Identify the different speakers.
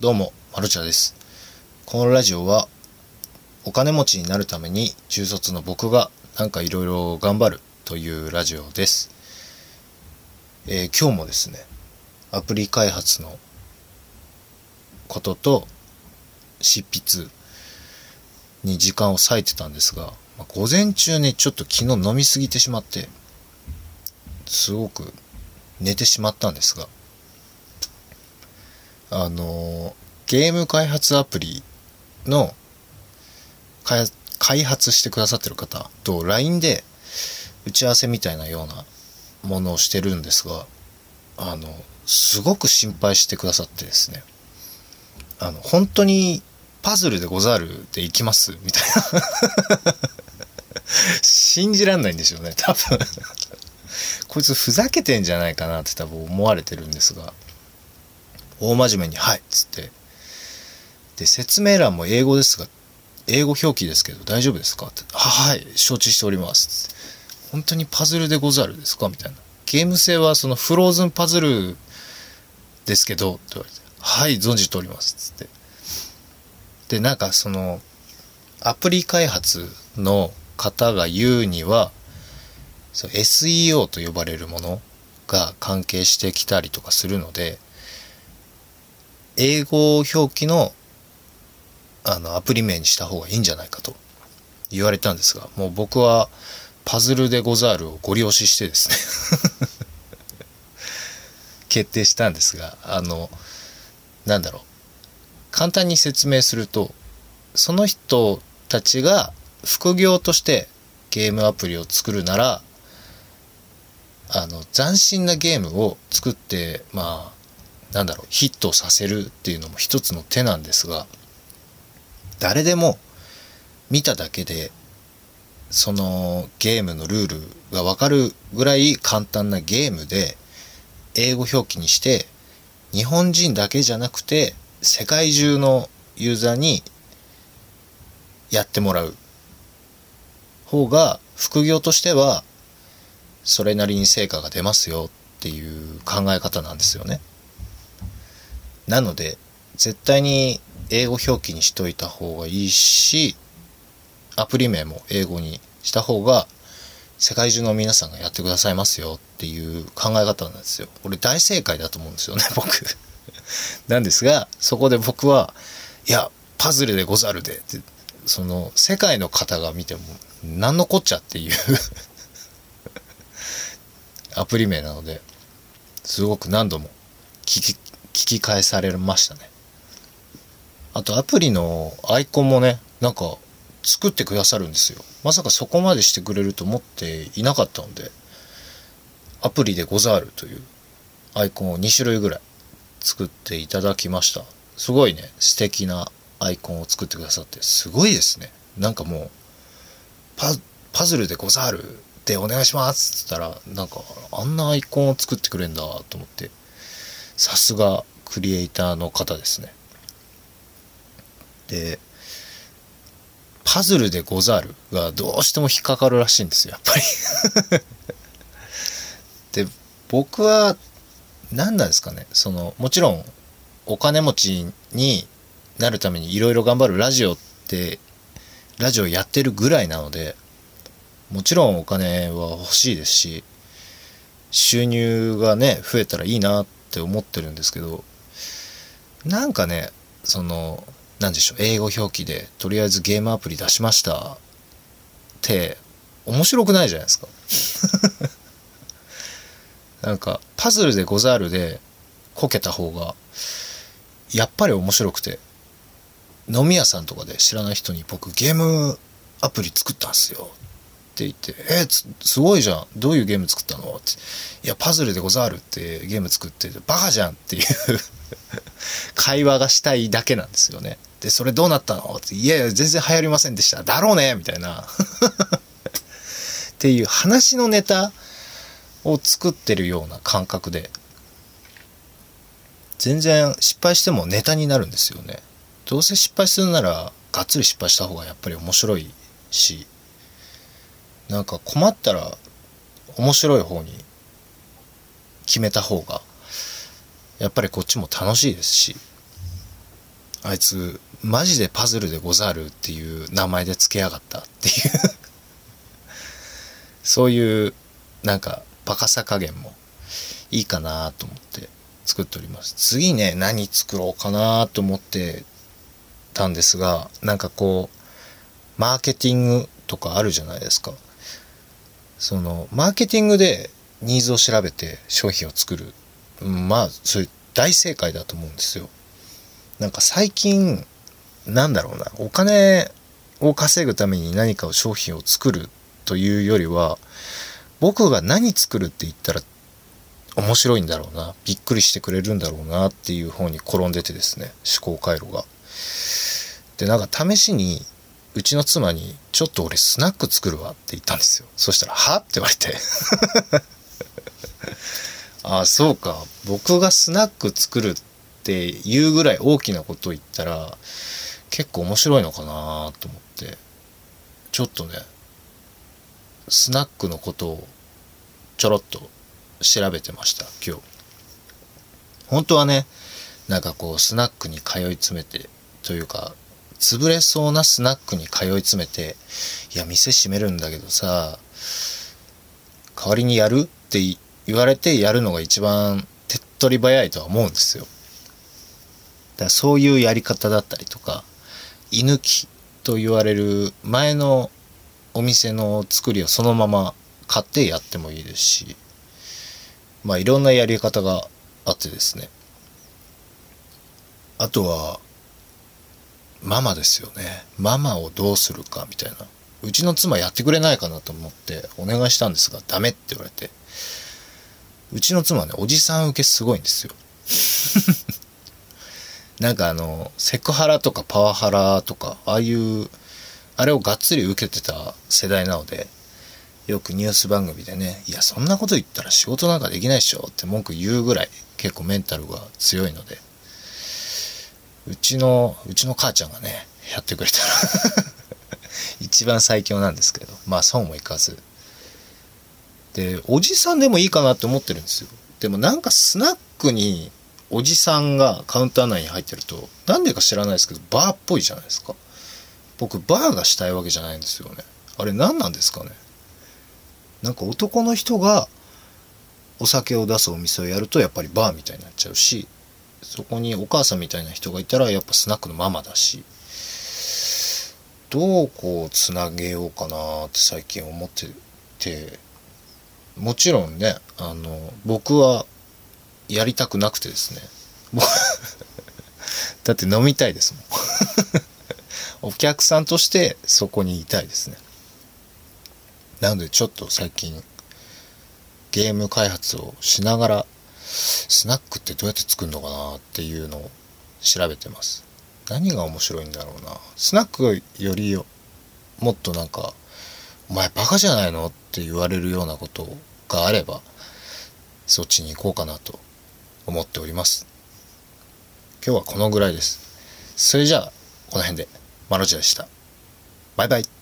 Speaker 1: どうも、マルチャです。このラジオは、お金持ちになるために中卒の僕がなんかいろいろ頑張るというラジオです。えー、今日もですね、アプリ開発のことと執筆に時間を割いてたんですが、まあ、午前中ね、ちょっと昨日飲みすぎてしまって、すごく寝てしまったんですが、あの、ゲーム開発アプリの開発してくださってる方と LINE で打ち合わせみたいなようなものをしてるんですが、あの、すごく心配してくださってですね、あの、本当にパズルでござるでいきますみたいな。信じらんないんでしょうね、多分。こいつふざけてんじゃないかなって多分思われてるんですが、大真面目に、はいっつって。で、説明欄も英語ですが、英語表記ですけど大丈夫ですかって。はい、承知しております。本当にパズルでござるですかみたいな。ゲーム性はそのフローズンパズルですけど、って言われて。はい、存じております。つって。で、なんかその、アプリ開発の方が言うには、SEO と呼ばれるものが関係してきたりとかするので、英語表記のあのアプリ名にした方がいいんじゃないかと言われたんですが、もう僕はパズルでござるをご利用ししてですね 決定したんですが、あの、なんだろう。簡単に説明すると、その人たちが副業としてゲームアプリを作るなら、あの、斬新なゲームを作って、まあ、なんだろう、ヒットさせるっていうのも一つの手なんですが、誰でも見ただけでそのゲームのルールがわかるぐらい簡単なゲームで英語表記にして日本人だけじゃなくて世界中のユーザーにやってもらう方が副業としてはそれなりに成果が出ますよっていう考え方なんですよね。なので絶対に英語表記にしといた方がいいし、アプリ名も英語にした方が、世界中の皆さんがやってくださいますよっていう考え方なんですよ。これ大正解だと思うんですよね、僕。なんですが、そこで僕は、いや、パズルでござるでって、その、世界の方が見ても、何のこっちゃっていうアプリ名なので、すごく何度も聞き、聞き返されましたね。あとアプリのアイコンもね、なんか作ってくださるんですよ。まさかそこまでしてくれると思っていなかったので、アプリでござるというアイコンを2種類ぐらい作っていただきました。すごいね、素敵なアイコンを作ってくださって、すごいですね。なんかもう、パ、パズルでござるってお願いしますって言ったら、なんかあんなアイコンを作ってくれんだと思って、さすがクリエイターの方ですね。で、パズルでござるがどうしても引っかかるらしいんですよ、やっぱり で、僕は、何なんですかね、その、もちろん、お金持ちになるためにいろいろ頑張るラジオって、ラジオやってるぐらいなので、もちろんお金は欲しいですし、収入がね、増えたらいいなっって思ってるんですけど、なんかね、その、何でしょう、英語表記で、とりあえずゲームアプリ出しましたって、面白くないじゃないですか。なんか、パズルでござるでこけた方が、やっぱり面白くて、飲み屋さんとかで知らない人に僕ゲームアプリ作ったんすよって言って、えー、すごいじゃん。どういうゲーム作ったの？って。いや、パズルでござるってゲーム作って、バカじゃんっていう 会話がしたいだけなんですよね。で、それどうなったの？って、いやいや、全然流行りませんでした。だろうねみたいな。っていう話のネタを作ってるような感覚で、全然失敗してもネタになるんですよね。どうせ失敗するなら、がっつり失敗した方がやっぱり面白いし、なんか困ったら面白い方に決めた方がやっぱりこっちも楽しいですしあいつマジでパズルでござるっていう名前で付けやがったっていう。そういうなんかバカさ加減もいいかなと思って作っております。次ね何作ろうかなと思ってたんですがなんかこうマーケティングとかあるじゃないですか。そのマーケティングでニーズを調べて商品を作るまあそれ大正解だと思うんですよなんか最近なんだろうなお金を稼ぐために何かを商品を作るというよりは僕が何作るって言ったら面白いんだろうなびっくりしてくれるんだろうなっていう方に転んでてですね思考回路が。でなんか試しにうちの妻に「ちょっと俺スナック作るわ」って言ったんですよ。そしたら「は?」って言われて。あそうか。僕がスナック作るっていうぐらい大きなことを言ったら結構面白いのかなと思って。ちょっとねスナックのことをちょろっと調べてました今日。本当はねなんかこうスナックに通い詰めてというか潰れそうなスナックに通い詰めていや店閉めるんだけどさ代わりにやるって言われてやるのが一番手っ取り早いとは思うんですよ。だからそういうやり方だったりとか居抜きと言われる前のお店の作りをそのまま買ってやってもいいですしまあいろんなやり方があってですね。あとはママですよね。ママをどうするかみたいな。うちの妻やってくれないかなと思ってお願いしたんですがダメって言われて。うちの妻はねおじさん受けすごいんですよ。なんかあのセクハラとかパワハラとかああいうあれをがっつり受けてた世代なのでよくニュース番組でね「いやそんなこと言ったら仕事なんかできないでしょ」って文句言うぐらい結構メンタルが強いので。うちのうちの母ちゃんがねやってくれた。ら 一番最強なんですけど。まあそうもいかず。でおじさんでもいいかなって思ってるんですよ。でもなんかスナックにおじさんがカウンター内に入ってるとなんでか知らないですけどバーっぽいじゃないですか。僕バーがしたいわけじゃないんですよね。あれ何なんですかね。なんか男の人がお酒を出すお店をやるとやっぱりバーみたいになっちゃうしそこにお母さんみたいな人がいたらやっぱスナックのママだしどうこうつなげようかなって最近思っててもちろんねあの僕はやりたくなくてですね。だって飲みたいですもん。お客さんとしてそこにいたいですね。なのでちょっと最近ゲーム開発をしながらスナックってどうやって作るのかなっていうのを調べてます。何が面白いんだろうな。スナックよりもっとなんか「お前バカじゃないの?」って言われるようなことがあればそっちに行こうかなと思っております。今日はこのぐらいです。それじゃあこの辺で。マロチでした。バイバイ。